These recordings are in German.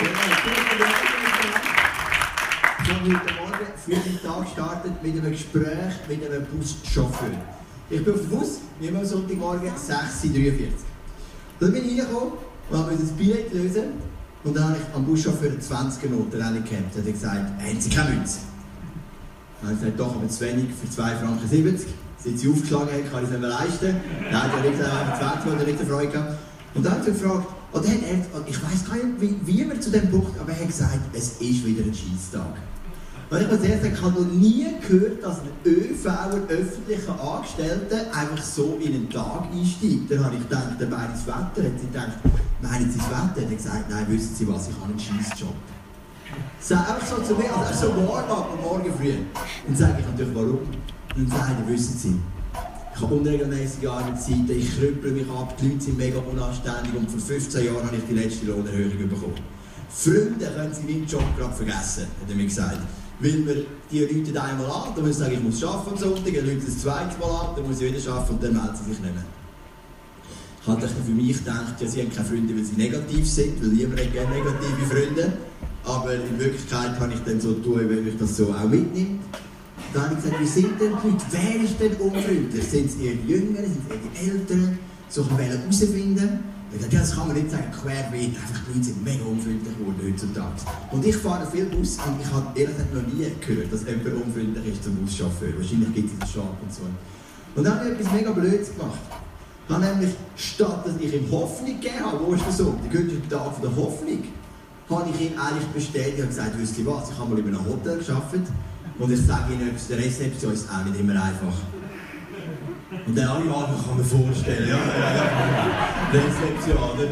Ich habe heute Morgen den Tag gestartet mit einem Gespräch mit einem Buschauffeur. Ich bin auf dem Bus, immer am Sonntagmorgen, 6.43 Uhr. Dann bin ich reingekommen und habe das Billett lösen. Und dann habe ich am Buschauffeur 20 Noten gehabt. Er hat gesagt, haben Sie keine Münze? Dann habe ich gesagt, doch, aber zu wenig für 2,70 Franken. Seit sie aufgeschlagen hat, kann ich es nicht mehr leisten. Dann hat er nicht einfach 20 oder nicht Freude gehabt. Und dann hat sie gefragt, hat er, ich weiß gar nicht, wie, wie wir zu dem Punkt, aber er hat gesagt, es ist wieder ein Scheißtag. Und ich muss ehrlich sagen, ich habe noch nie gehört, dass ein ÖV, ein öffentlicher Angestellter, einfach so in einen Tag einsteigt. Dann habe ich gedacht, der meint das Wetter. Hat sie gedacht, meinen Sie das Wetter? Hat er gesagt, nein, wissen Sie was, ich habe einen Scheißjob. Sag einfach so zu mir, also so Warm-up am Morgen früh. Und sage ich natürlich, warum? Und dann sagt er, wissen Sie, ich habe unregelmäßige Arbeitszeiten, ich krüppel mich ab, die Leute sind mega unanständig und vor 15 Jahren habe ich die letzte Lohnerhöhung bekommen. Freunde können Sie meinen Job gerade vergessen, hat er mir gesagt. Weil wir die Leute einmal an, dann muss ich sagen, ich muss arbeiten am Sonntag, dann Leute das zweite Mal an, dann muss ich wieder arbeiten und dann melden sie sich nicht mehr. Ich habe für mich gedacht, ja, sie haben keine Freunde, weil sie negativ sind, weil niemand hat gerne negative Freunde. Aber in Wirklichkeit kann ich dann so tun, wenn ich das so auch mitnehme. Dann habe ich gesagt, wie sind denn die Leute? Wer ist denn unfreundlich? Sind es eher die Jüngeren, sind es eher die Älteren? So kann man herausfinden. Ich dachte, ja, das kann man nicht sagen, querbeet. Einfach die Leute sind mega unfreundlich geworden heutzutage. Und ich fahre viel Bus und ich habe ehrlich gesagt noch nie gehört, dass jemand unfreundlich ist zum Buschauffeur. Wahrscheinlich gibt es das schon ab und so. Und dann habe ich etwas mega Blödes gemacht. Ich habe nämlich, statt dass ich ihm Hoffnung gegeben habe, wo ist der Sonntag, der Tag der Hoffnung, habe ich ihm eigentlich bestätigt und gesagt, wisst ihr was, ich habe mal in einem Hotel gearbeitet und ich sage Ihnen etwas, der Rezeption ist auch nicht immer einfach. Und alle anderen kann man vorstellen, ja, ja, ja. Rezeption, oder?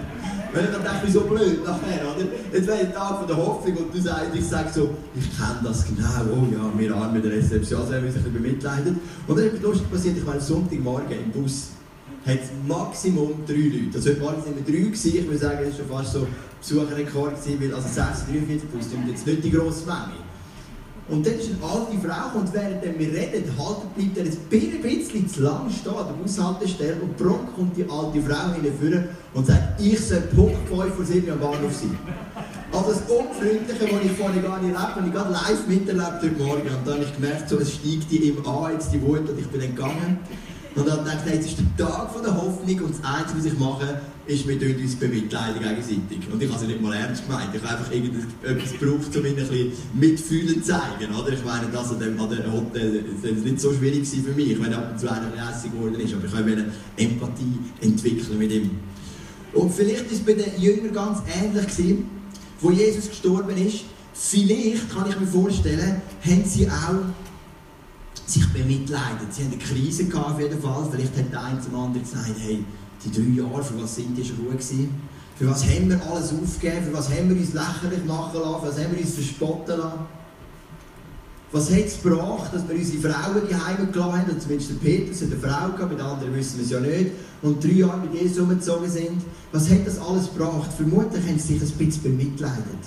Wenn ich dann denke, wieso blöd nachher, oder? Jetzt wäre der Tag von der Hoffnung und du sagst, ich sage so, ich kenne das genau, oh ja, wir armen der Rezeption, also haben wir sich ein bisschen bemitleidet. Und dann ist lustig passiert, ich war am Sonntagmorgen im Bus, hat Maximum drei Leute. Also heute Morgen sind wir drei gewesen, ich würde sagen, das war schon fast so Besucherrekord weil also 643 Bus, das ist jetzt nicht die grosse Menge. Und dann ist eine alte Frau und während wir reden, haltet bleibt er ein bisschen zu lang stehen an der Bushaltestelle und prompt kommt die alte Frau hinführen und sagt, ich soll Punkt 5 vor 7 am Bahnhof sein. Also das Unfreundliche, das ich vorhin gar nicht erlebt habe, ich gerade live miterlebt heute Morgen. Und dann habe ich gemerkt, so, es steigt die ihm an, jetzt die Wut, und ich bin dann gegangen. Und dann dachte ich, jetzt ist der Tag der Hoffnung und das Einzige, was ich mache, ist, wir uns bemitleiden gegenseitig. Und ich habe es nicht mal ernst gemeint. Ich habe einfach irgendetwas gebraucht, um ihnen ein bisschen Mitfühlen zu zeigen. Oder? Ich meine, das an dem, an dem Hotel das nicht so schwierig für mich, wenn ab und zu einer lässig geworden ist. Aber ich habe Empathie entwickeln mit ihm. Und vielleicht ist es bei den Jüngern ganz ähnlich gewesen, wo Jesus gestorben ist. Vielleicht, kann ich mir vorstellen, haben sie auch sich bemitleidet. Sie haben eine Krise gehabt, auf jeden Fall. Vielleicht hat der eine zum anderen gesagt, hey, die drei Jahre, für was sind die schon gut gewesen? Für was haben wir alles aufgegeben? Für was haben wir uns lächerlich machen lassen? Für was haben wir uns verspotten lassen? Was hat es gebracht, dass wir unsere Frauen die Heime gelassen haben? Und zumindest der Petrus hat eine Frau gehabt, mit anderen wissen wir es ja nicht. Und drei Jahre mit Jesus umgezogen sind. Was hat das alles gebracht? Vermutlich haben sie sich ein bisschen bemitleidet.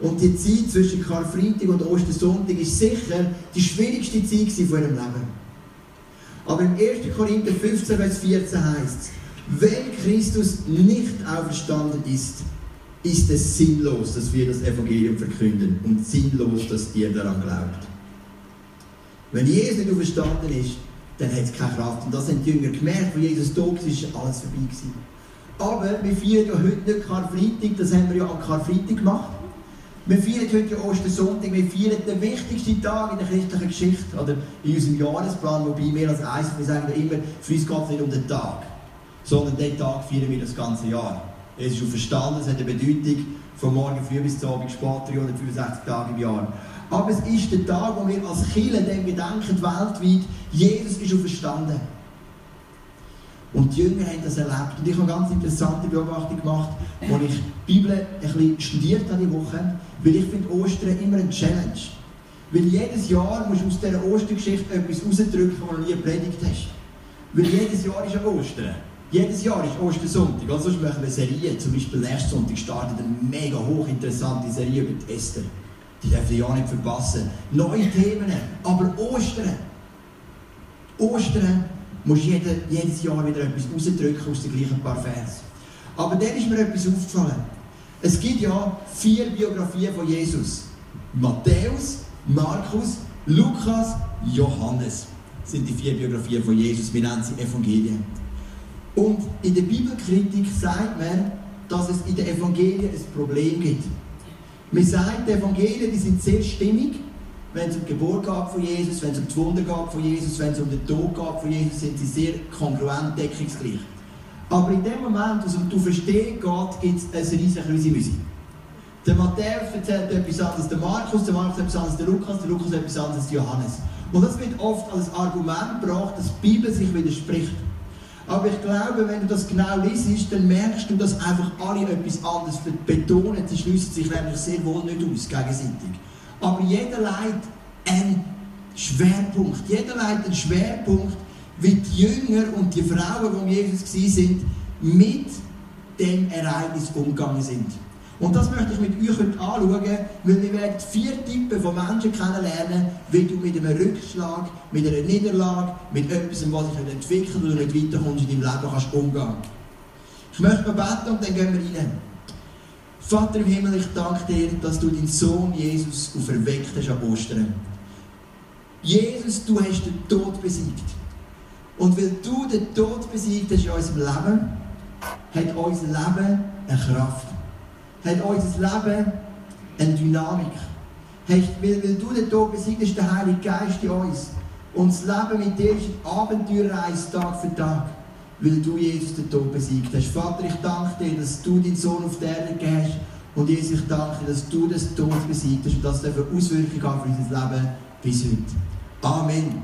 Und die Zeit zwischen Karfreitag und Ostersonntag ist sicher die schwierigste Zeit von ihrem Leben. Aber im 1. Korinther 15, Vers 14 heißt es, wenn Christus nicht auferstanden ist, ist es sinnlos, dass wir das Evangelium verkünden und sinnlos, dass ihr daran glaubt. Wenn Jesus nicht auferstanden ist, dann hat es keine Kraft. Und das haben die Jünger gemerkt, wo Jesus tot war, ist alles vorbei gewesen. Aber wir feiern ja heute nicht Karfreitag, das haben wir ja am Karfreitag gemacht. Wir feiern heute Ostersonntag, wir feiern den wichtigsten Tag in der christlichen Geschichte oder in unserem Jahresplan, wobei wir als eins, wir sagen immer, für uns geht es nicht um den Tag, sondern den Tag feiern wir das ganze Jahr. Es ist verstanden, es hat eine Bedeutung von morgen früh bis zum Abend spät, 365 Tage im Jahr. Aber es ist der Tag, wo wir als Kirche dem gedenken, weltweit, Jesus ist schon verstanden. Und die Jünger haben das erlebt. Und ich habe eine ganz interessante Beobachtung gemacht, als ich die Bibel ein bisschen studiert habe die Woche, weil ich finde Ostern immer eine Challenge. Weil jedes Jahr musst du aus dieser Ostergeschichte etwas rausdrücken, was du nie predigt hast. Weil jedes Jahr ist ja Ostern. Jedes Jahr ist Ostersonntag. Also sonst machen wir Serien. Zum Beispiel letzten Sonntag startet eine mega hochinteressante Serie über die Esther. Die dürfen ja nicht verpassen. Neue Themen, aber Ostern. Ostern musst du jedes Jahr wieder etwas rausdrücken aus den gleichen paar Vers. Aber dann ist mir etwas aufgefallen. Es gibt ja vier Biografien von Jesus. Matthäus, Markus, Lukas, Johannes sind die vier Biografien von Jesus. Wir nennen sie Evangelien. Und in der Bibelkritik sagt man, dass es in den Evangelien ein Problem gibt. Man sagt, die Evangelien die sind sehr stimmig, wenn es um die Geburt geht von Jesus, wenn es um die Wunder geht von Jesus, wenn es um den Tod geht von Jesus, sind sie sehr kongruent, deckungsgleich. Aber in dem Moment, wo es um du verstehen geht, gibt es eine riesige Musik. Der Matthäus erzählt etwas anderes, der Markus, der Markus etwas anderes, der Lukas, der Lukas etwas anderes, als Johannes. Und das wird oft als Argument gebracht, dass die Bibel sich widerspricht. Aber ich glaube, wenn du das genau liest, dann merkst du, dass einfach alle etwas anderes betonen. Sie schließen sich nämlich sehr wohl nicht aus, gegenseitig. Aber jeder leitet einen Schwerpunkt. Jeder leitet einen Schwerpunkt, wie die Jünger und die Frauen, die Jesus waren, mit dem Ereignis umgegangen sind. Und das möchte ich mit euch heute anschauen, weil wir werden vier Typen von Menschen kennenlernen, wie du mit einem Rückschlag, mit einer Niederlage, mit etwas, was sich entwickelt oder nicht weiterkommst in deinem Leben, kannst umgehen. Ich möchte mal beten und dann gehen wir rein. Vater im Himmel, ich danke dir, dass du deinen Sohn Jesus auferweckt hast an Ostern. Jesus, du hast den Tod besiegt. Und weil du den Tod besiegt hast in unserem Leben, hat unser Leben eine Kraft hat unser Leben eine Dynamik. Weil, weil du den Tod besiegt hast, der Heilige Geist in uns. Und das Leben mit dir ist eine Abenteuerreise Tag für Tag. Weil du, Jesus, den Tod besiegt hast. Vater, ich danke dir, dass du deinen Sohn auf der Erde gehst. Und Jesus, ich danke dir, dass du den Tod besiegt hast und dass es Auswirkungen hat für unser Leben bis heute. Amen.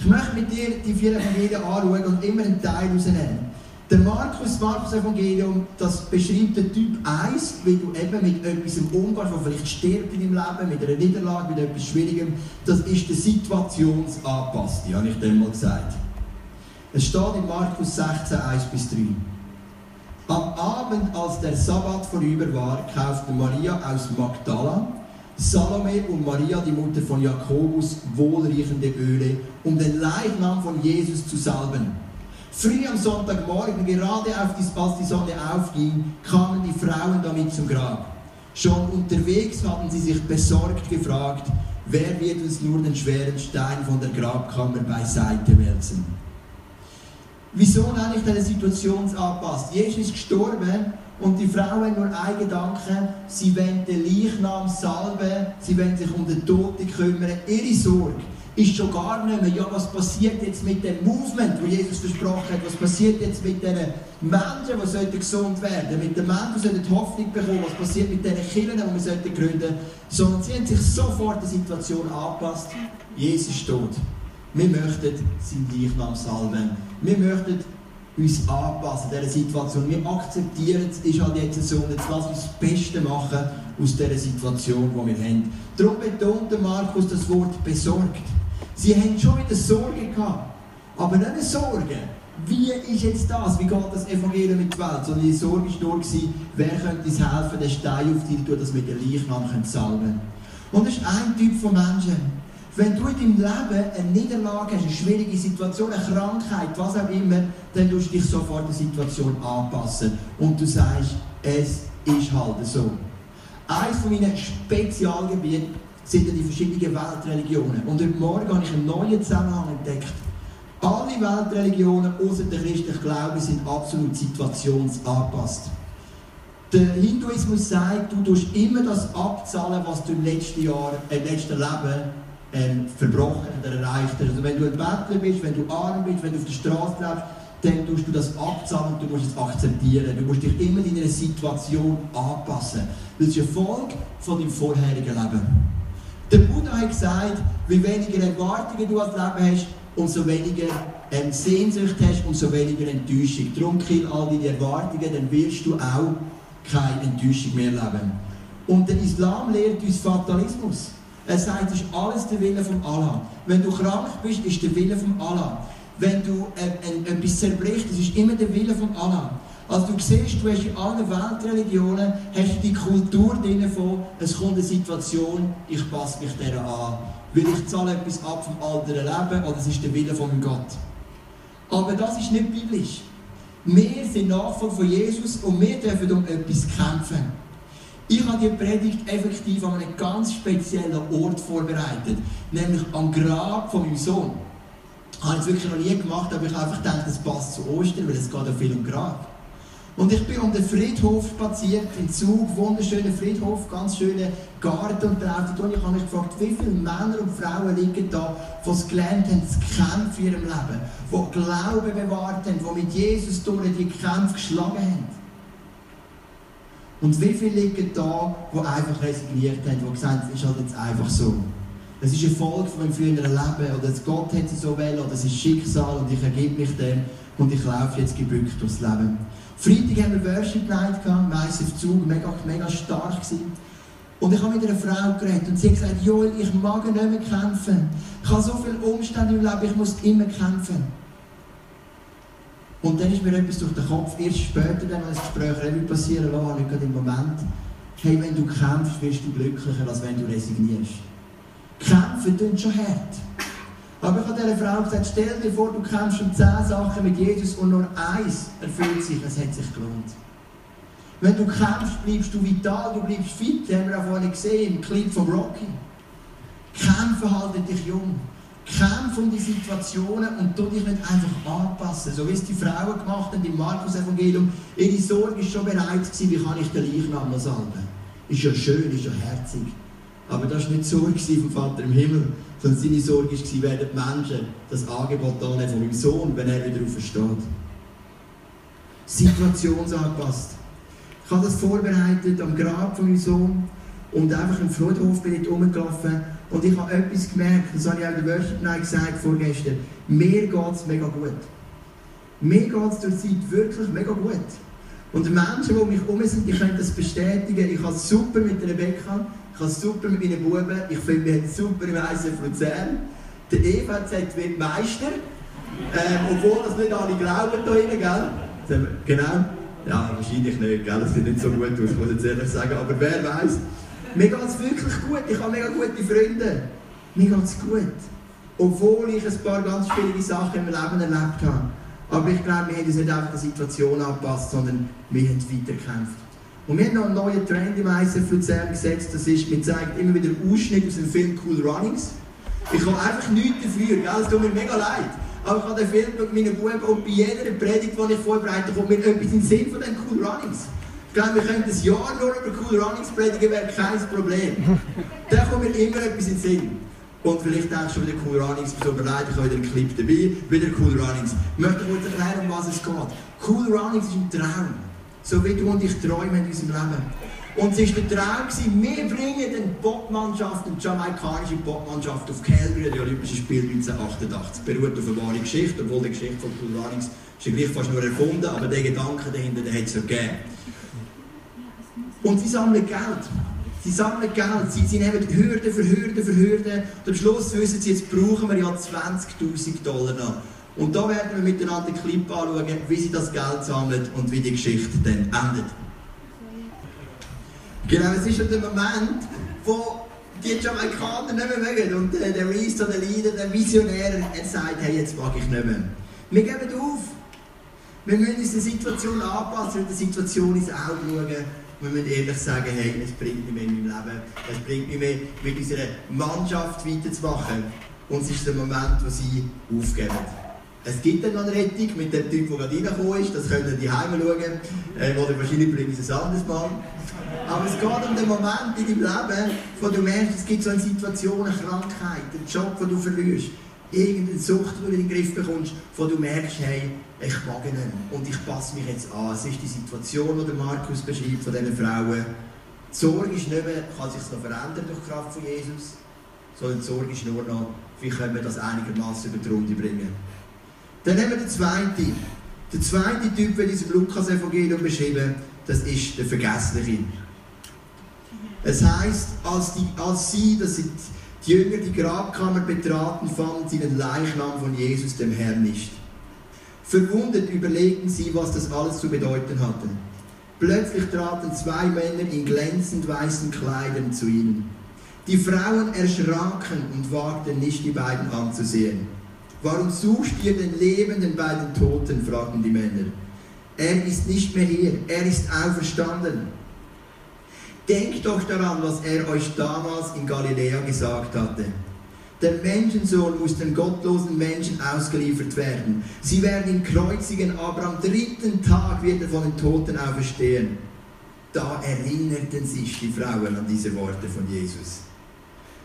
Ich möchte mit dir die vier Evangelien anschauen und immer einen Teil rausnehmen. Der Markus, Markus Evangelium, das beschreibt den Typ 1, wie du eben mit etwas umgehst, was vielleicht stirbt in deinem Leben, mit einer Niederlage, mit etwas Schwierigem. Das ist der Situationsanpasste, habe ich dem mal gesagt. Es steht in Markus 16, 1 bis 3. Am Abend, als der Sabbat vorüber war, kauften Maria aus Magdala, Salome und Maria, die Mutter von Jakobus, wohlriechende Öle, um den Leichnam von Jesus zu salben. Früh am Sonntagmorgen, gerade auf die, als die Sonne aufging, kamen die Frauen damit zum Grab. Schon unterwegs hatten sie sich besorgt gefragt, wer wird uns nur den schweren Stein von der Grabkammer beiseite wälzen? Wieso nenne ich diese Situationsanpass? Jesus ist gestorben und die Frauen haben nur einen Gedanken, sie wollen den Leichnam salben, sie wollen sich um den Toten kümmern. Ihre Sorge ist schon gar nicht mehr, ja, was passiert jetzt mit dem Movement, das Jesus versprochen hat, was passiert jetzt mit den Menschen, die gesund werden, mit den Menschen, die sollten Hoffnung bekommen, was passiert mit den Kindern, die wir sollten gründen, sondern sie haben sich sofort der Situation angepasst. Jesus ist tot. Wir möchten sein Leichnam salben. Wir möchten uns anpassen an dieser Situation. Wir akzeptieren es, ist halt jetzt so, und jetzt lass uns das Beste machen aus dieser Situation, die wir haben. Darum betont Markus das Wort besorgt. Sie haben schon wieder Sorge gehabt. Aber nicht eine Sorge, wie ist jetzt das, wie geht das Evangelium mit der Welt, sondern die Sorge war nur, wer könnte uns helfen, den Stein auf dir tun, dass wir den Leichnam salben können. Und das ist ein Typ von Menschen. Wenn du in deinem Leben eine Niederlage hast, eine schwierige Situation, eine Krankheit, was auch immer, dann tust du dich sofort der Situation anpassen. Und du sagst, es ist halt so. Eines meiner Spezialgebiete sind die verschiedenen Weltreligionen. Und heute Morgen habe ich einen neuen Zusammenhang entdeckt. Alle Weltreligionen außer der christlichen Glaube sind absolut situationsangepasst. Der Hinduismus sagt, du tust immer das abzahlen, was du im letzten Jahr, im letzten Leben ähm, verbrochen oder erreicht. Also wenn du ein Bettler bist, wenn du arm bist, wenn du auf der Straße lebst, dann tust du das abzahlen und du musst es akzeptieren. Du musst dich immer in deiner Situation anpassen. Das ist eine Folge von deinem vorherigen Leben. Der Buddha hat gesagt, wie weniger Erwartungen du als Leben hast, umso weniger ähm, Sehnsucht hast, umso weniger Enttäuschung. Darum kill all deine Erwartungen, dann wirst du auch keine Enttäuschung mehr leben. Und der Islam lehrt uns Fatalismus. Er sagt, es ist alles der Wille von Allah. Wenn du krank bist, ist der Wille von Allah. Wenn du äh, etwas zerbrichst, es ist immer der Wille von Allah. Also du siehst, du hast in allen Weltreligionen hast du die Kultur drin von, es kommt eine Situation, ich passe mich der an. Weil ich zahle etwas ab vom anderen Leben oder es ist der Wille von Gott. Aber das ist nicht biblisch. Wir sind Nachfolger von Jesus und wir dürfen um etwas kämpfen. Ich habe die Predigt effektiv an einem ganz speziellen Ort vorbereitet, nämlich am Grab von meinem Sohn. Ich habe es wirklich noch nie gemacht, aber ich habe einfach gedacht, es passt zu Ostern, weil es geht ja viel um Grab. Und ich bin um den Friedhof spaziert, in Zug, wunderschöner Friedhof, ganz schöner Garten und draußen. Und ich habe mich gefragt, wie viele Männer und Frauen liegen da, die es gelernt haben, zu kämpfen in ihrem Leben, die Glauben bewahrt haben, die mit Jesus durch die Kämpfe geschlagen haben. Und wie viele liegen da, die einfach resigniert haben, die gesagt haben, es ist halt jetzt einfach so. Es ist eine Folge von meinem früheren Leben, oder Gott hat es so wählen, oder es ist Schicksal und ich ergebe mich dem und ich laufe jetzt gebückt durchs Leben. Freitag haben wir Worship Night gehabt, meist auf Zug, mega, mega stark gewesen. Und ich habe mit einer Frau geredet und sie hat gesagt, Joel, ich mag nicht mehr kämpfen. Ich habe so viele Umstände im Leben, ich muss immer kämpfen. Und dann ist mir etwas durch den Kopf, erst später, dann, wenn das Gespräch Revue passieren lassen, nicht gerade im Moment. Hey, wenn du kämpfst, wirst du glücklicher, als wenn du resignierst. Kämpfen tut schon hart. Aber ich habe dieser Frau gesagt, stell dir vor, du kämpfst um zehn Sachen mit Jesus und nur eins erfüllt sich, es hat sich gelohnt. Wenn du kämpfst, bleibst du vital, du bleibst fit, das haben wir auch vorhin gesehen im Clip von Rocky. Kämpfen halten dich jung. Kämpfe um die Situationen und tu dich nicht einfach anpassen. So wie es die Frauen gemacht haben im Markus-Evangelium. Ihre Sorge war schon bereit, gewesen, wie kann ich den Leichnam salben. Ist ja schön, ist ja herzig. Aber das war nicht die Sorge vom Vater im Himmel, sondern seine Sorge war, werden die Menschen das Angebot annehmen von meinem Sohn, wenn er wieder aufersteht. Situationsangepasst. Ich habe das vorbereitet am Grab von meinem Sohn und einfach im Friedhof bin ich rumgelaufen und ich habe etwas gemerkt, das habe ich auch in der Worship Night gesagt vorgestern. Mir geht es mega gut. Mir geht es durch die Zeit wirklich mega gut. Und die Menschen, die um mich herum sind, die können das bestätigen. Ich habe es super mit Rebecca, ich habe es super mit meinen Buben, ich finde, wir haben super im ISF Luzern. Der gesagt, wird Meister. Ähm, obwohl das nicht alle glauben da drinnen, gell? Genau. Ja, wahrscheinlich nicht, gell? Das sieht nicht so gut aus, muss ich jetzt ehrlich sagen. Aber wer weiß. Mir geht es wirklich gut. Ich habe mega gute Freunde. Mir geht es gut. Obwohl ich ein paar ganz schwierige Sachen im Leben erlebt habe. Aber ich glaube, wir haben uns nicht einfach der Situation angepasst, sondern wir haben weitergekämpft. Und wir haben noch einen neuen Trend im ICF Luzern gesetzt. Das ist, man zeigt immer wieder Ausschnitte aus dem Film Cool Runnings. Ich habe einfach nichts dafür, gell? es tut mir mega leid. Aber ich habe den Film mit meinen Buben und bei jeder Predigt, die ich vorbereite, kommt mir etwas in den Sinn von den Cool Runnings. Ich glaube, wir können ein Jahr nur über Cool Runnings predigen, wäre kein Problem. Da kommt mir immer etwas in den Sinn. Und vielleicht denkst du wieder Cool Runnings, so leid, ich habe wieder einen Clip dabei, wieder Cool Runnings. Ich möchte kurz erklären, um was es geht. Cool Runnings ist ein Traum. So wie du und ich träumen in unserem Leben. Und es war der Traum, wir bringen eine Popmannschaft, eine jamaikanische Popmannschaft auf Calgary, die Olympischen Spiele 1988. Beruht auf eine wahre Geschichte, obwohl die Geschichte von Cool Runnings ist gleich fast nur erfunden, aber der Gedanke dahinter, den hat es ja gegeben. Und sie sammeln Geld. Sie sammeln Geld, sie, sie nehmen Hürde für Hürde für Hürde. Und am Schluss wissen sie, jetzt brauchen wir ja 20'000 Dollar noch. Und da werden wir miteinander den Clip anschauen, wie sie das Geld sammeln und wie die Geschichte dann endet. Genau, es ist schon der Moment, wo die Jamaikaner nicht mehr mögen. Und äh, der Reese, der Leader, der Visionär, er sagt, hey, jetzt mag ich nicht mehr. Wir geben auf. Wir müssen uns der Situation anpassen und der Situation ins Auge schauen. Wir müssen ehrlich sagen, hey, es bringt mich mehr in meinem Leben. Es bringt mich mehr, mit unserer Mannschaft weiterzumachen. Und es ist der Moment, wo sie aufgeben. Es gibt dann noch eine Rettung mit dem Typ, der gerade reingekommen ist. Das könnt ihr die Heime schauen. Äh, oder wahrscheinlich bringe ich es ein anderes Mal. Aber es geht um den Moment in deinem Leben, wo du merkst, es gibt so eine Situation, eine Krankheit, einen Job, den du verlierst. Irgendeine Sucht, die du in den Griff bekommst, wo du merkst, hey, ich mag ihn und ich passe mich jetzt an. Es ist die Situation, die Markus beschreibt von diesen Frauen. Die Sorge ist nicht mehr, kann sich noch verändern durch die Kraft von Jesus, sondern die Sorge ist nur noch, wie können wir das einigermaßen über die Runde bringen. Dann nehmen wir den zweiten. Der zweite Typ wird in diesem Lukas-Evangelium beschrieben, das ist der Vergessliche. Es heißt, als, als sie, das sind die Jünger, die Grabkammer betraten, fanden sie den Leichnam von Jesus, dem Herrn, nicht. Verwundert überlegten sie, was das alles zu bedeuten hatte. Plötzlich traten zwei Männer in glänzend weißen Kleidern zu ihnen. Die Frauen erschraken und wagten nicht, die beiden anzusehen. Warum sucht ihr den Lebenden bei den Toten? fragten die Männer. Er ist nicht mehr hier, er ist auferstanden. Denkt doch daran, was er euch damals in Galiläa gesagt hatte. Der Menschensohn muss den gottlosen Menschen ausgeliefert werden. Sie werden ihn kreuzigen, aber am dritten Tag wird er von den Toten auferstehen. Da erinnerten sich die Frauen an diese Worte von Jesus.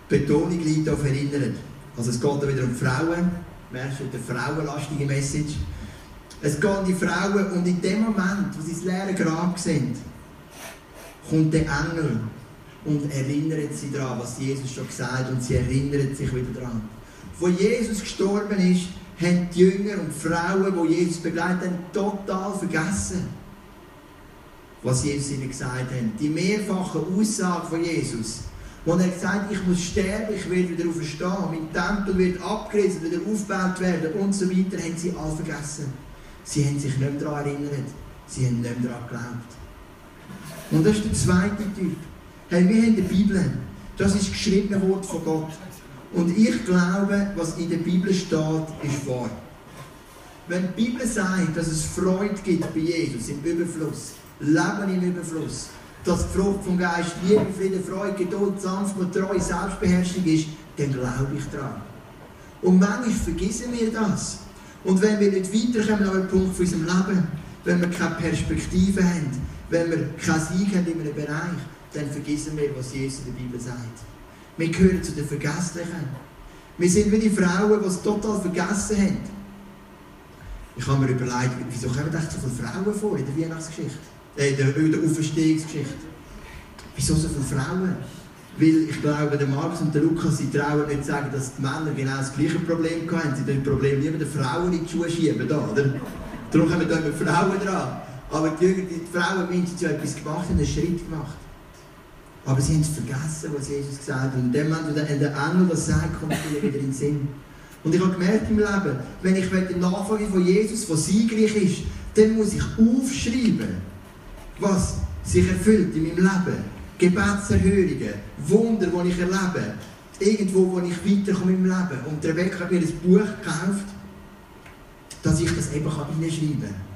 Betonung liegt auf erinnern. Also es geht da wieder um Frauen. Merkst du, eine frauenlastige Message. Es geht um die Frauen und in dem Moment, wo sie das leere Grab sehen, kommt der Engel und erinnert sie daran, was Jesus schon gesagt hat und sie erinnert sich wieder daran. Wo Jesus gestorben ist, haben die Jünger und die Frauen, die Jesus begleitet haben, total vergessen, was Jesus ihnen gesagt hat. Die mehrfache Aussage von Jesus, wo er gesagt hat, ich muss sterben, ich werde wieder auferstehen, mein Tempel wird abgerissen, wieder aufgebaut werden und so weiter, haben sie alle vergessen. Sie haben sich nicht mehr daran erinnert. Sie haben nicht mehr daran geglaubt. Und das ist der zweite Typ. Hey, wir haben die Bibel. Das ist geschriebene Wort von Gott. Und ich glaube, was in der Bibel steht, ist wahr. Wenn die Bibel sagt, dass es Freude gibt bei Jesus im Überfluss, Leben im Überfluss, dass die Frucht vom Geist Liebe, Frieden, Freude, Geduld, Sanftmut, Treue, Selbstbeherrschung ist, dann glaube ich daran. Und manchmal vergessen wir das. Und wenn wir nicht weiterkommen an einem Punkt von unserem Leben, wenn wir keine Perspektive haben, wenn wir keinen Sieg haben in einem Bereich, dann vergessen wir, was Jesus in der Bibel sagt. Wir gehören zu den Vergesslichen. Wir sind wie die Frauen, die es total vergessen haben. Ich habe mir überlegt, wieso kommen echt so viele Frauen vor in der Weihnachtsgeschichte? Äh, in der, in der Auferstehungsgeschichte. Wieso so viele Frauen? Weil ich glaube, der Markus und der Lukas, sie trauen nicht sagen, dass die Männer genau das gleiche Problem hatten. Sie das Problem lieber den Frauen in die Schuhe schieben. Da, oder? Darum kommen da immer Frauen dran. Aber die, die Frauen mindestens ja etwas gemacht haben, einen Schritt gemacht. Aber sie haben es vergessen, was Jesus gesagt hat. Und in dem Moment, wo der, Engel das sagt, kommt es wieder in den Sinn. Und ich habe gemerkt im Leben, wenn ich die Nachfolge von Jesus, der siegreich ist, dann muss ich aufschreiben, was sich erfüllt in meinem Leben. Gebetserhörungen, Wunder, die ich erlebe, irgendwo, wo ich weiterkomme im Leben. Und der Weg hat mir ein Buch gekauft, dass ich das eben hineinschreiben kann.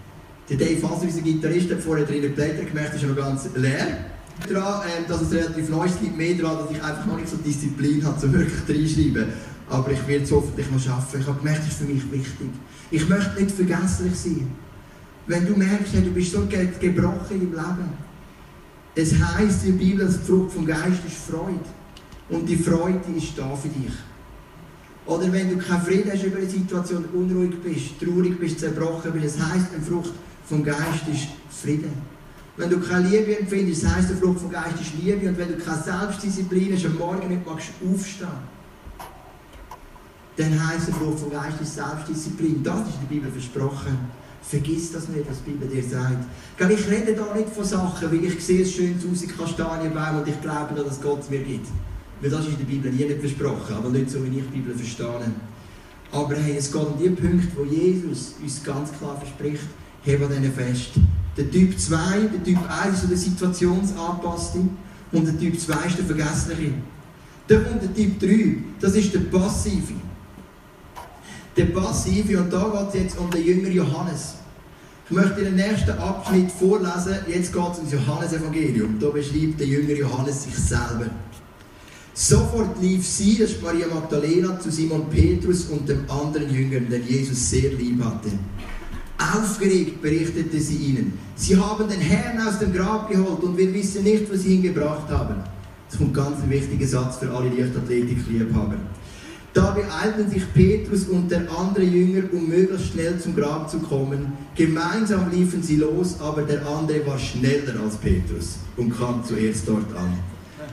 Der Dave Faser, unser Gitarrist, hat vorher drinnen Blätter gemerkt, ist noch ganz leer. Daran, äh, dass es relativ neu ist, liegt mehr daran, dass ich einfach noch nicht so Disziplin habe, um wirklich reinschreiben. Aber ich werde es hoffentlich noch schaffen. Ich habe gemerkt, das ist für mich wichtig. Ich möchte nicht vergesslich sein. Wenn du merkst, du bist so gebrochen im Leben, es heißt in der Bibel, dass die Frucht vom Geist ist Freude. Und die Freude ist da für dich. Oder wenn du keinen Frieden hast über eine Situation, unruhig bist, traurig bist, zerbrochen bist, es heißt, eine Frucht vom Geist ist Frieden. Wenn du keine Liebe empfindest, das heisst, eine Frucht vom Geist ist Liebe. Und wenn du keine Selbstdisziplin hast und morgen nicht magst aufstehen, dann heisst eine Frucht vom Geist ist Selbstdisziplin. Das ist in der Bibel versprochen. Vergiss das nicht, was die Bibel dir sagt. Ich rede da nicht von Sachen, weil ich sehe es schön aus in Kastanienbaum und ich glaube, dass Gott es mir gibt. Weil das ist in der Bibel nie nicht versprochen, aber nicht so, wie ich die Bibel verstehe. Aber hey, es geht um die Punkte, wo Jesus uns ganz klar verspricht, heben wir denen fest. Der Typ 2, der Typ 1 ist der Situationsanpasste und der Typ 2 ist der Vergessliche. Dann kommt der Typ 3, das ist der Passive. Der Passive, und da geht es jetzt um den Jünger Johannes. Ich möchte den nächsten Abschnitt vorlesen. Jetzt geht es um das Johannesevangelium. Da beschreibt der Jünger Johannes sich selber. Sofort lief sie, das ist Maria Magdalena, zu Simon Petrus und dem anderen Jünger, den Jesus sehr lieb hatte. Aufgeregt berichtete sie ihnen, sie haben den Herrn aus dem Grab geholt und wir wissen nicht, was sie ihn gebracht haben. Das ganz ein wichtiger Satz für alle Leichtathletik-Liebhaber. Da beeilten sich Petrus und der andere Jünger, um möglichst schnell zum Grab zu kommen. Gemeinsam liefen sie los, aber der andere war schneller als Petrus und kam zuerst dort an.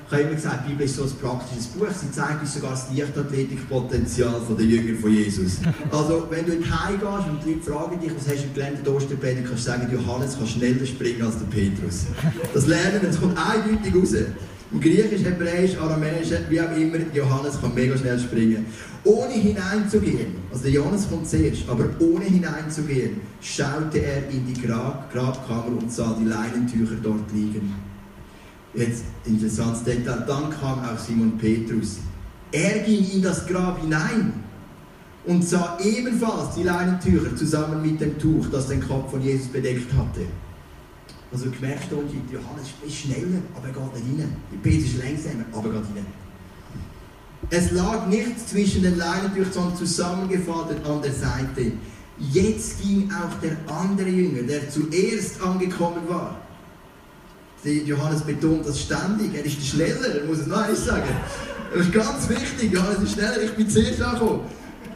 Ich habe immer gesagt, die Bibel ist so ein praktisches Buch. Sie zeigt uns sogar das Leichtathletikpotenzial der Jünger von Jesus. Also, wenn du in Heim gehst und die Leute fragen dich, was hast du gelernt in der Osterpredigt, kannst du sagen, Johannes kann schneller springen als der Petrus. Das lernen wir, das kommt eindeutig raus. Im Griechisch, Hebräisch, Aramäisch, wie auch immer, Johannes kann mega schnell springen. Ohne hineinzugehen, also der Johannes kommt zuerst, aber ohne hineinzugehen, schaute er in die Grab Grabkammer und sah die Leinentücher dort liegen. Jetzt interessantes Detail. Dann kam auch Simon Petrus. Er ging in das Grab hinein und sah ebenfalls die Leinentücher zusammen mit dem Tuch, das den Kopf von Jesus bedeckt hatte. Also gemerkt Johannes ist schneller, aber er geht nicht rein. Peter ist langsamer, aber er geht rein. Es lag nichts zwischen den Leinentüchern, sondern zusammengefaltet an der Seite. Jetzt ging auch der andere Jünger, der zuerst angekommen war. Johannes betont das ständig. Er ist der Schneller, er muss es noch einmal sagen. Das ist ganz wichtig. Johannes ist schneller, ich bin zuerst angekommen.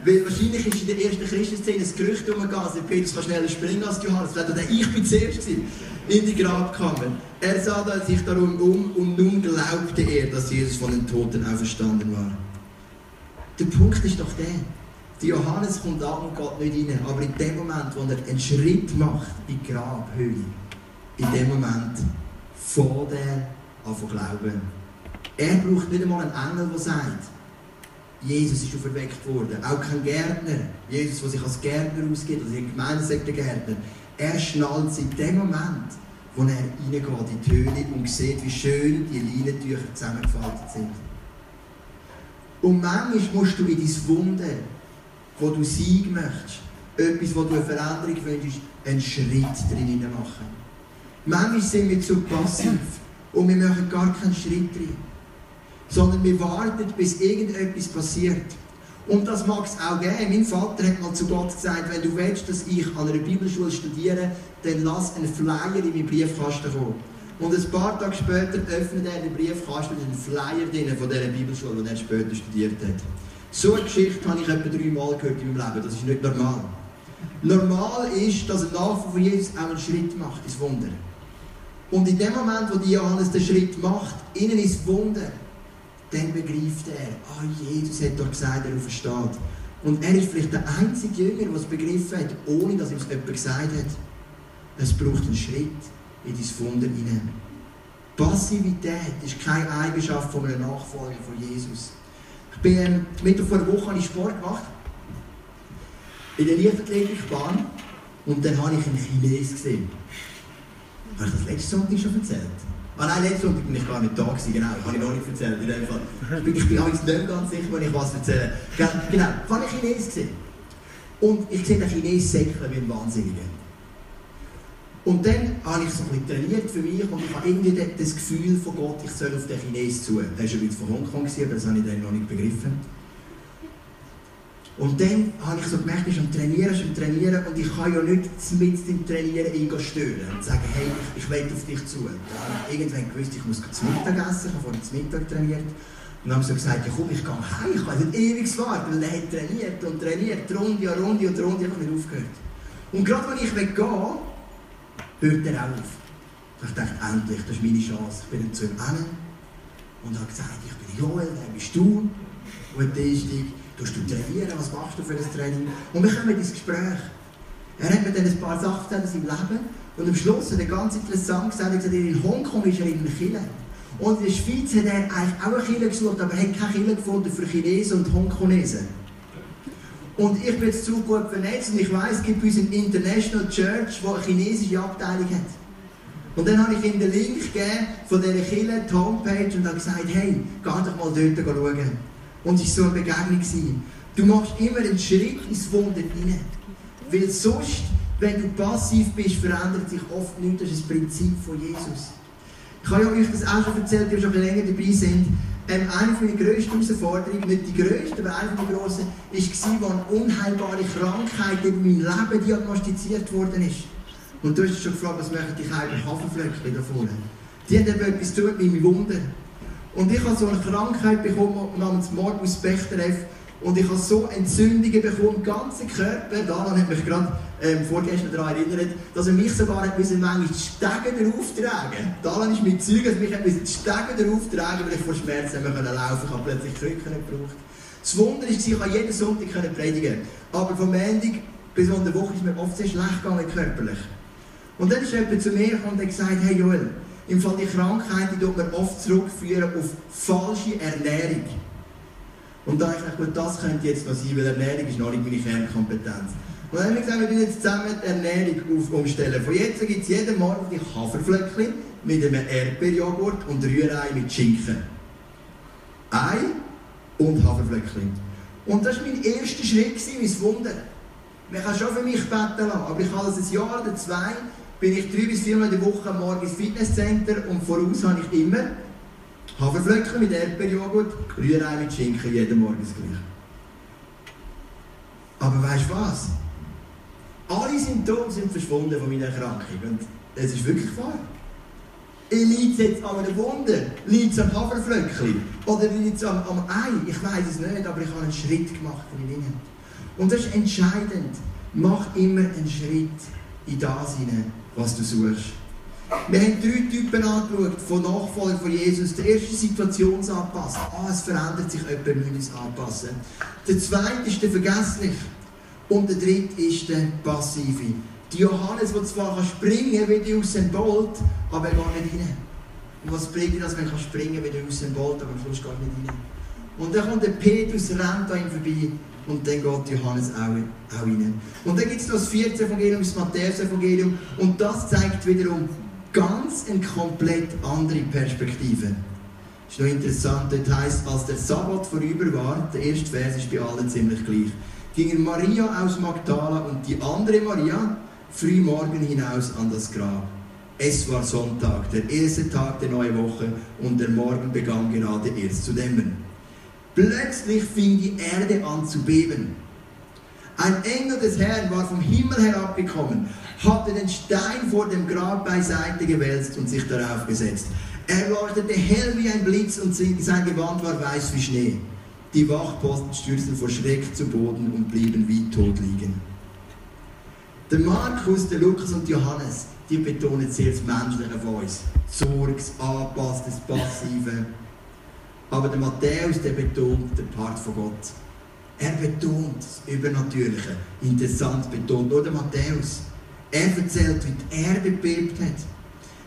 Weil wahrscheinlich ist in der ersten Christenszene ein Gerücht umgegangen, Petrus schneller springen als Johannes. Vielleicht hat ich bin zuerst in die Grabkammer. Er sah sich darum um und nun glaubte er, dass Jesus von den Toten auferstanden war. Der Punkt ist doch der, der Johannes kommt an und geht nicht rein, aber in dem Moment, wo er einen Schritt macht in die Grabhöhle, in dem Moment fängt er an zu glauben. Er braucht nicht einmal einen Engel, der sagt, Jesus ist auferweckt worden. Auch kein Gärtner. Jesus, der sich als Gärtner ausgibt, also in Gemeinde sagt der Gärtner. Er schnallt in dem Moment, wo er reingeht in die Höhle und sieht, wie schön die Leinentücher zusammengefaltet sind. Und manchmal musst du in dein Wunder, wo du siegen möchtest, etwas, wo du eine Veränderung wünschst, einen Schritt drin machen. Manchmal sind wir zu passiv und wir machen gar keinen Schritt drin sondern wir warten, bis irgendetwas passiert. Und das mag es auch geben. Mein Vater hat mal zu Gott gesagt, wenn du willst, dass ich an einer Bibelschule studiere, dann lass einen Flyer in meinen Briefkasten kommen. Und ein paar Tage später öffnet er den Briefkasten mit einem Flyer drin von dieser Bibelschule, die er später studiert hat. So eine Geschichte habe ich etwa dreimal gehört in meinem Leben. Das ist nicht normal. Normal ist, dass ein Nachfolger von Jesus auch einen Schritt macht ins Wunder. Und in dem Moment, wo die Johannes den Schritt macht, innen ins Wunder, dann begreift er, oh, Jesus hat doch gesagt, er versteht. Und er ist vielleicht der einzige Jünger, der es begriffen hat, ohne dass ihm es jemand gesagt hat. Es braucht einen Schritt in dein Wunder hinein. Passivität ist keine Eigenschaft von einem Nachfolger von Jesus. Ich bin ähm, Mittwoch vor einer Woche ich Sport gemacht. In der Leichtathletikbahn. Und dann habe ich einen Chines gesehen. Habe ich das letzte Sonntag schon erzählt? Ah nein, letzten Sonntag bin ich gar nicht da gewesen, genau, habe ich noch nicht erzählt in dem Fall. Ich bin, ich bin nicht ganz sicher, wenn ich was erzähle. Genau, ich habe einen Chines gesehen. Und ich sehe den Chines säckeln wie ein Wahnsinniger. Und dann habe ich so ein bisschen trainiert für mich und ich habe irgendwie das Gefühl von Gott, ich soll auf den Chines zu. Der war wieder von Hongkong, aber das habe ich dann noch nicht begriffen. Und dann habe ich so gemerkt, ich am Trainieren, ich am Trainieren und ich kann ja nicht mit dem Trainieren ihn stören und sagen, hey, ich, ich will auf dich zu. Und dann irgendwann gewusst, ich muss zum Mittag essen, ich habe vorhin zum Mittag trainiert. Und dann haben sie gesagt, ja komm, ich gehe heim, ich kann nicht ewig warten, weil er hat trainiert und trainiert, Runde an Runde und Runde, ich habe nicht aufgehört. Und gerade wenn ich weggehe, hört er auf. Und ich dachte, endlich, das ist meine Chance. Ich bin dann zu ihm hin und habe gesagt, ich bin Joel, wer bist du? Und der ist die, du trainieren? Was machst du für ein Training? Und wir kommen ins Gespräch. Er hat mir dann ein paar Sachen aus seinem Leben. Und am Schluss hat er ganz interessant gesagt, er gesagt, in Hongkong ist er in einer Kille. Und in der Schweiz hat er eigentlich auch eine Kille gesucht, aber er hat keine Kille gefunden für Chinesen und Hongkonesen. Und ich bin jetzt zu gut vernetzt und ich weiß, es gibt bei uns eine International Church, die eine chinesische Abteilung hat. Und dann habe ich ihm den Link gegeben von dieser Kille, die Homepage, und habe gesagt, hey, geh doch mal dort schauen. Und es war so eine Begegnung. Du machst immer einen Schritt ins Wunder hinein. Weil sonst, wenn du passiv bist, verändert sich oft nichts. Das ist das Prinzip von Jesus. Ich habe euch das auch schon erzählt, die schon länger dabei sind. Ähm, eine meiner grössten Herausforderungen, nicht die grösste, aber eine der grossen, war, wo eine unheilbare Krankheit in meinem Leben diagnostiziert worden ist. Und du hast schon gefragt, was möchte ich eigentlich Haferflöckchen da vorne? Die haben eben etwas zu tun mit meinem Wunder. Und ich habe so eine Krankheit bekommen namens Morbus Bechterew. Und ich habe so Entzündungen bekommen, ganzen Körper. Daran hat mich gerade ähm, vorgestern daran erinnert, dass er mich sogar hat müssen, manchmal die Stege darauf tragen Daran ist mein Zeug, dass mich hat die Stege darauf tragen weil ich vor Schmerzen nicht mehr laufen Ich habe plötzlich Krücken gebraucht. Das Wunder war, ich konnte jeden Sonntag predigen. Aber vom Montag bis der Woche ist mir oft sehr schlecht gegangen körperlich. Und dann ist jemand zu mir gekommen und hat gesagt, hey Joel, im Fall die Krankheit, die man oft zurückführen auf falsche Ernährung. Und da ich dachte, gut, das könnte jetzt noch sein, weil Ernährung ist noch nicht meine Kernkompetenz. Und dann haben wir gesagt, wir werden jetzt zusammen die Ernährung auf umstellen. Von jetzt gibt es jeden Morgen die Haferflöckchen mit einem Erdbeerjoghurt und Rührei mit Schinken. Ei und Haferflöckchen. Und das war mein erster Schritt, mein Wunder. Man kann schon für mich beten lassen, aber ich habe das ein Jahr oder zwei, bin ich drei bis viermal der Woche morgen ins Fitnesscenter und voraus habe ich immer Haferflöckchen mit Erdbeerjoghurt, Rührei mit Schinken, jeden Morgen das gleiche. Aber weißt du was? Alle Symptome sind verschwunden von meiner Erkrankung und es ist wirklich wahr. Liegt es jetzt an einer Wunde? Liegt es am Haferflöckchen? Oder liegt es am, am Ei? Ich weiß es nicht, aber ich habe einen Schritt gemacht von innen. Und das ist entscheidend. Mach immer einen Schritt in das hinein, was du suchst. Wir haben drei Typen angeschaut von Nachfolgern von Jesus. Der erste ist situationsanpassen. Ah, es verändert sich jemand, wir müssen uns anpassen. Der zweite ist der Vergessliche. Und der dritte ist der Passive. Die Johannes, der zwar springen kann wie die Usain Bolt, aber er geht nicht rein. Und was bringt dir das, wenn er springen kann wie der Usain Bolt, aber am Schluss geht nicht rein? Und dann kommt der Petrus, rennt an ihm vorbei und dann geht Johannes auch, auch rein. Und dann gibt es noch das vierte Evangelium, das Matthäus-Evangelium und das zeigt wiederum ganz eine komplett andere Perspektive. Das ist noch interessant, dort heisst, als der Sabbat vorüber war, der erste Vers ist bei allen ziemlich gleich, gingen Maria aus Magdala und die andere Maria früh morgen hinaus an das Grab. Es war Sonntag, der erste Tag der neuen Woche und der Morgen begann gerade erst zu dämmern. Plötzlich fing die Erde an zu beben. Ein Engel des Herrn war vom Himmel herabgekommen, hatte den Stein vor dem Grab beiseite gewälzt und sich darauf gesetzt. Er leuchtete hell wie ein Blitz und sein Gewand war weiß wie Schnee. Die Wachposten stürzten vor Schreck zu Boden und blieben wie tot liegen. Der Markus, der Lukas und Johannes, die betonen sehr das Menschliche von uns. Sorge, das Anpassen, das Passive. Aber der Matthäus, der betont den Part von Gott. Er betont das Übernatürliche. Interessant betont nur der Matthäus. Er erzählt, wie die Erde bebt hat.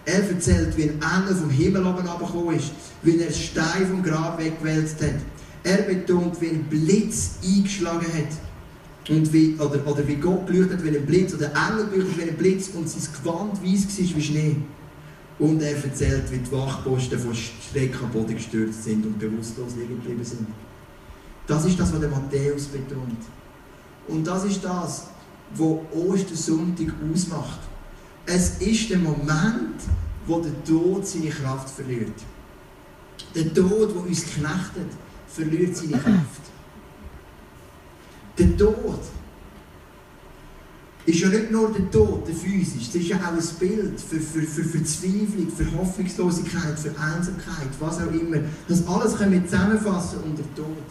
Er erzählt, wie ein Engel vom Himmel oben runtergekommen ist, wie er den Stein vom Grab weggewälzt hat. Er betont, wie ein Blitz eingeschlagen hat. Und wie, oder, oder wie Gott geleuchtet hat wie ein Blitz, oder Engel geleuchtet wie ein Blitz und sein Gewand weiß war wie Schnee. Und er erzählt, wie die Wachposten von Schreck am Boden gestürzt sind und bewusstlos liegen geblieben sind. Das ist das, was der Matthäus betont. Und das ist das, was Ostersonntag ausmacht. Es ist der Moment, wo der Tod seine Kraft verliert. Der Tod, der uns knechtet, verliert seine Kraft. Der Tod ist ja nicht nur der Tod, der physisch, es ist ja auch ein Bild für, für, für Verzweiflung, für Hoffnungslosigkeit, für Einsamkeit, was auch immer. Das alles können wir zusammenfassen unter Tod.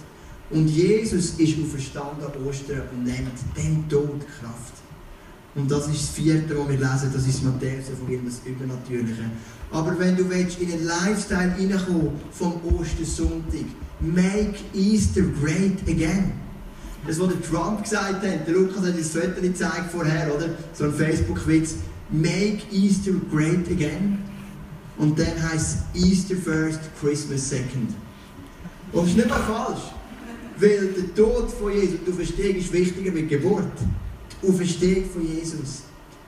Und Jesus ist auferstanden an Ostern und nimmt dem Tod Kraft. Und das ist das vierte, was wir lesen, das ist Matthäus Evangelium, das Übernatürliche. Aber wenn du willst, in einen Lifestyle hineinkommen vom Ostersonntag, make Easter great again. Das, was der Trump gesagt hat, der Lukas hat das Foto gezeigt vorher, oder? So ein Facebook-Witz. Make Easter great again. Und dann heißt es Easter first, Christmas second. Und das ist nicht mal falsch. Weil der Tod von Jesus, du verstehst, ist wichtiger mit Geburt. Die Auferstehung von Jesus.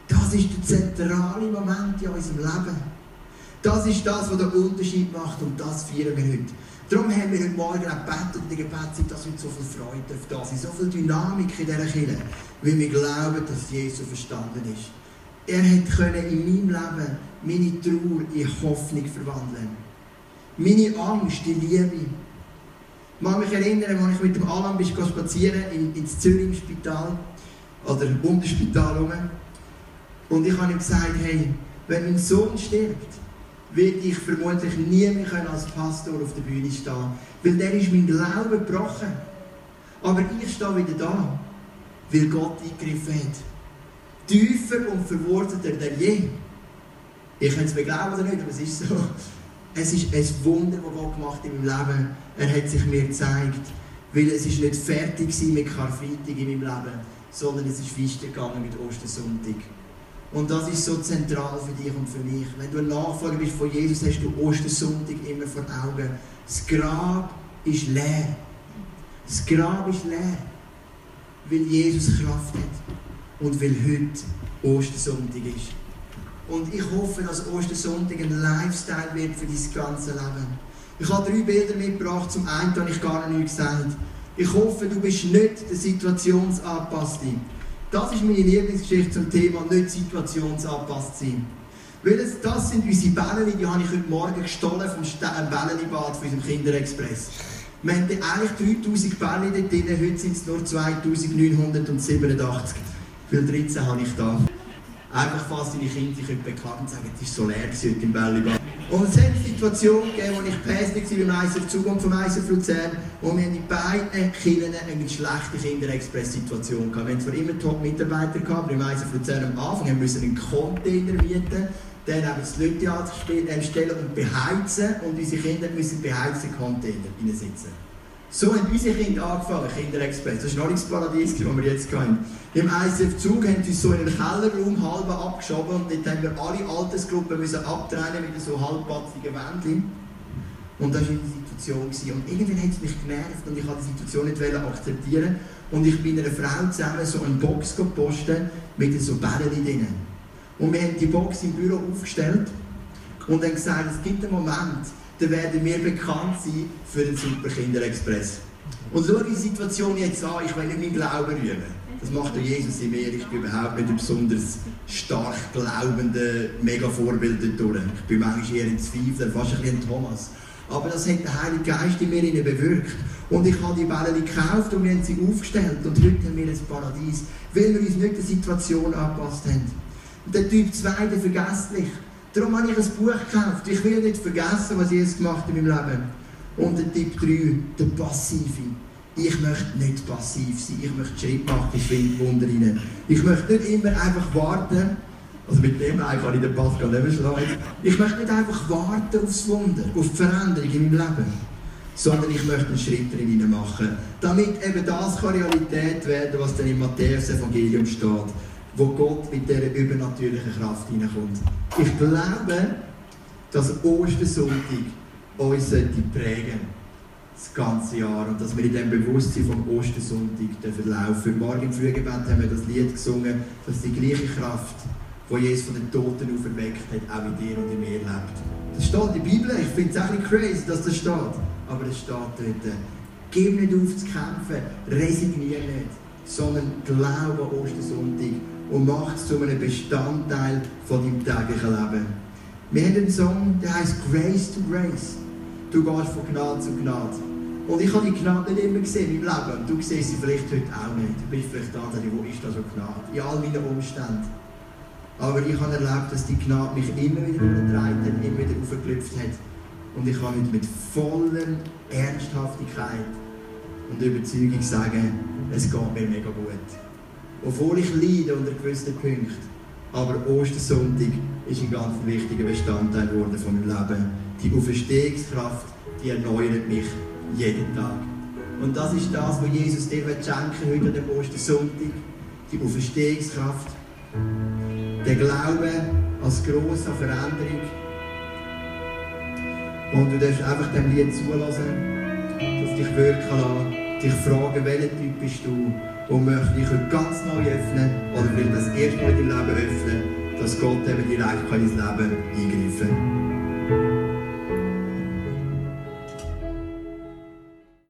Das ist der zentrale Moment in unserem Leben. Das ist das, was den Unterschied macht und das feiern wir heute. Darum haben wir heute Morgen gebetet in der Gebetszeit, dass heute so viel Freude da ist, so viel Dynamik in dieser Kirche, weil wir glauben, dass Jesus verstanden ist. Er konnte in meinem Leben meine Trauer in Hoffnung verwandeln. Meine Angst in Liebe. Ich kann mich erinnern, als ich mit dem Alan bin spazieren in, ins Zürich im Spital oder um das Spital herum. Und ich habe ihm gesagt, hey, wenn mein Sohn stirbt, werde ich vermutlich nie mehr als Pastor auf der Bühne stehen Weil der ist mein Glaube gebrochen. Aber ich stehe wieder da, weil Gott eingegriffen hat. Tiefer und verwurzelter denn je. Ich kann es mir glauben oder nicht, aber es ist so. Es ist ein Wunder, das Gott gemacht in meinem Leben. Er hat sich mir gezeigt. Weil es ist nicht fertig mit Karfreitag in meinem Leben, sondern es ist weitergegangen mit Ostersonntag. Und das ist so zentral für dich und für mich. Wenn du ein Nachfolger bist von Jesus, hast du Ostersonntag immer vor Augen. Das Grab ist leer. Das Grab ist leer. Weil Jesus Kraft hat. Und weil heute Ostersonntag ist. Und ich hoffe, dass Ostersonntag ein Lifestyle wird für dein ganze Leben. Ich habe drei Bilder mitgebracht. Zum einen habe ich gar nicht gesagt. Ich hoffe, du bist nicht der Situationsangepasste. Das ist meine Lieblingsgeschichte zum Thema nicht situationsangepasst sein. Weil es, das sind unsere Bälle, die habe ich heute Morgen gestohlen vom Bällebad von unserem Kinderexpress. Wir haben eigentlich 3000 Bälle dort drin, heute sind es nur 2987. Weil 13 habe ich da. Einfach fast deine Kinder sich beklagen sagen, es ist so leer heute im Bällebad. Und es hat eine Situation gegeben, wo ich pässlich war beim ISF Zug und vom ISF Luzern und wir haben in beiden Kindern eine schlechte Kinderexpress-Situation gehabt. Wir hatten zwar immer Top-Mitarbeiter aber im ISF Luzern am Anfang haben wir einen Container mieten, dann eben das Leute anstellen und beheizen und unsere Kinder müssen beheizten Container sitzen. So haben unsere Kinder angefangen, Kinderexpress. Das ist noch nicht das Paradies, das wir jetzt haben. Im ISF Zug haben uns so in den Kellerraum halb abgeschoben und dort haben wir alle Altersgruppen müssen abtrennen mit so halbpatzigen Wänden. Und das war die Situation. Und irgendwann hat es mich genervt und ich wollte die Situation nicht akzeptieren. Und ich bin einer Frau zusammen so eine Box gepostet mit so Bällen drin. Und wir haben die Box im Büro aufgestellt und dann gesagt, es gibt einen Moment, dann werden wir bekannt sein für den Super Kinderexpress. Und schau die Situation jetzt an, ich will nicht meinen Glauben rühmen. Das macht der Jesus in mir. Ich bin überhaupt nicht ein besonders stark glaubender Mega-Vorbild durch. Ich bin manchmal eher in Zweifel, fast ein bisschen ein Thomas. Aber das hat der Heilige Geist in mir bewirkt. Und ich habe die Bälle gekauft und wir haben sie aufgestellt. Und heute haben wir ein Paradies, weil wir uns nicht der Situation angepasst haben. Und der Typ 2, der vergesslich. Darum habe ich ein Buch gekauft. Ich will nicht vergessen, was Jesus gemacht in meinem Leben. Und der Tipp 3, der Passive. Ich möchte nicht passiv sein. Ich möchte Schritt machen, ich finde Wunder rein. Ich möchte nicht immer einfach warten. Also mit dem kann ich den Pascal mehr Ich möchte nicht einfach warten aufs Wunder, auf die Veränderung in meinem Leben. Sondern ich möchte einen Schritt drin machen. Damit eben das kann Realität werden, was dann im Matthäus-Evangelium steht wo Gott mit dieser übernatürlichen Kraft hineinkommt. Ich glaube, dass Ostersonntag uns prägen das ganze Jahr und dass wir in dem Bewusstsein vom Ostersonntag dürfen. Morgen im Frühgebet haben wir das Lied gesungen, dass die gleiche Kraft, die Jesus von den Toten auferweckt hat, auch in dir und in mir lebt. Das steht in der Bibel, ich finde es ein bisschen crazy, dass das steht, aber es steht dort. Gib nicht auf zu kämpfen, resigniere nicht, sondern glaube Ostersonntag und macht es zu einem Bestandteil von deinem täglichen Leben. Wir haben einen Song, der heißt Grace to Grace. Du gehst von Gnade zu Gnade. Und ich habe die Gnade nicht immer gesehen meinem Leben. Und du siehst sie vielleicht heute auch nicht. Du bist vielleicht da und wo ist da so Gnade? In all meinen Umständen. Aber ich habe erlebt, dass die Gnade mich immer wieder untertreibt hat, immer wieder aufgeklüpft hat. Und ich kann heute mit voller Ernsthaftigkeit und Überzeugung sagen, es geht mir mega gut obwohl ich leide unter gewissen Punkten. Aber Ostersonntag ist ein ganz wichtiger Bestandteil geworden von meinem Leben. Die Auferstehungskraft, die erneuert mich jeden Tag. Und das ist das, was Jesus dir schenken heute an dem Ostersonntag. Die Auferstehungskraft. Der Glaube als grosse Veränderung. Und du darfst einfach dem Lied zulassen, dass dich wirken lassen, dich fragen, welcher Typ bist du? Und möchte dich ganz neu öffnen oder will das erste Mal in deinem Leben öffnen, dass Gott eben direkt in dein Leben eingreifen kann.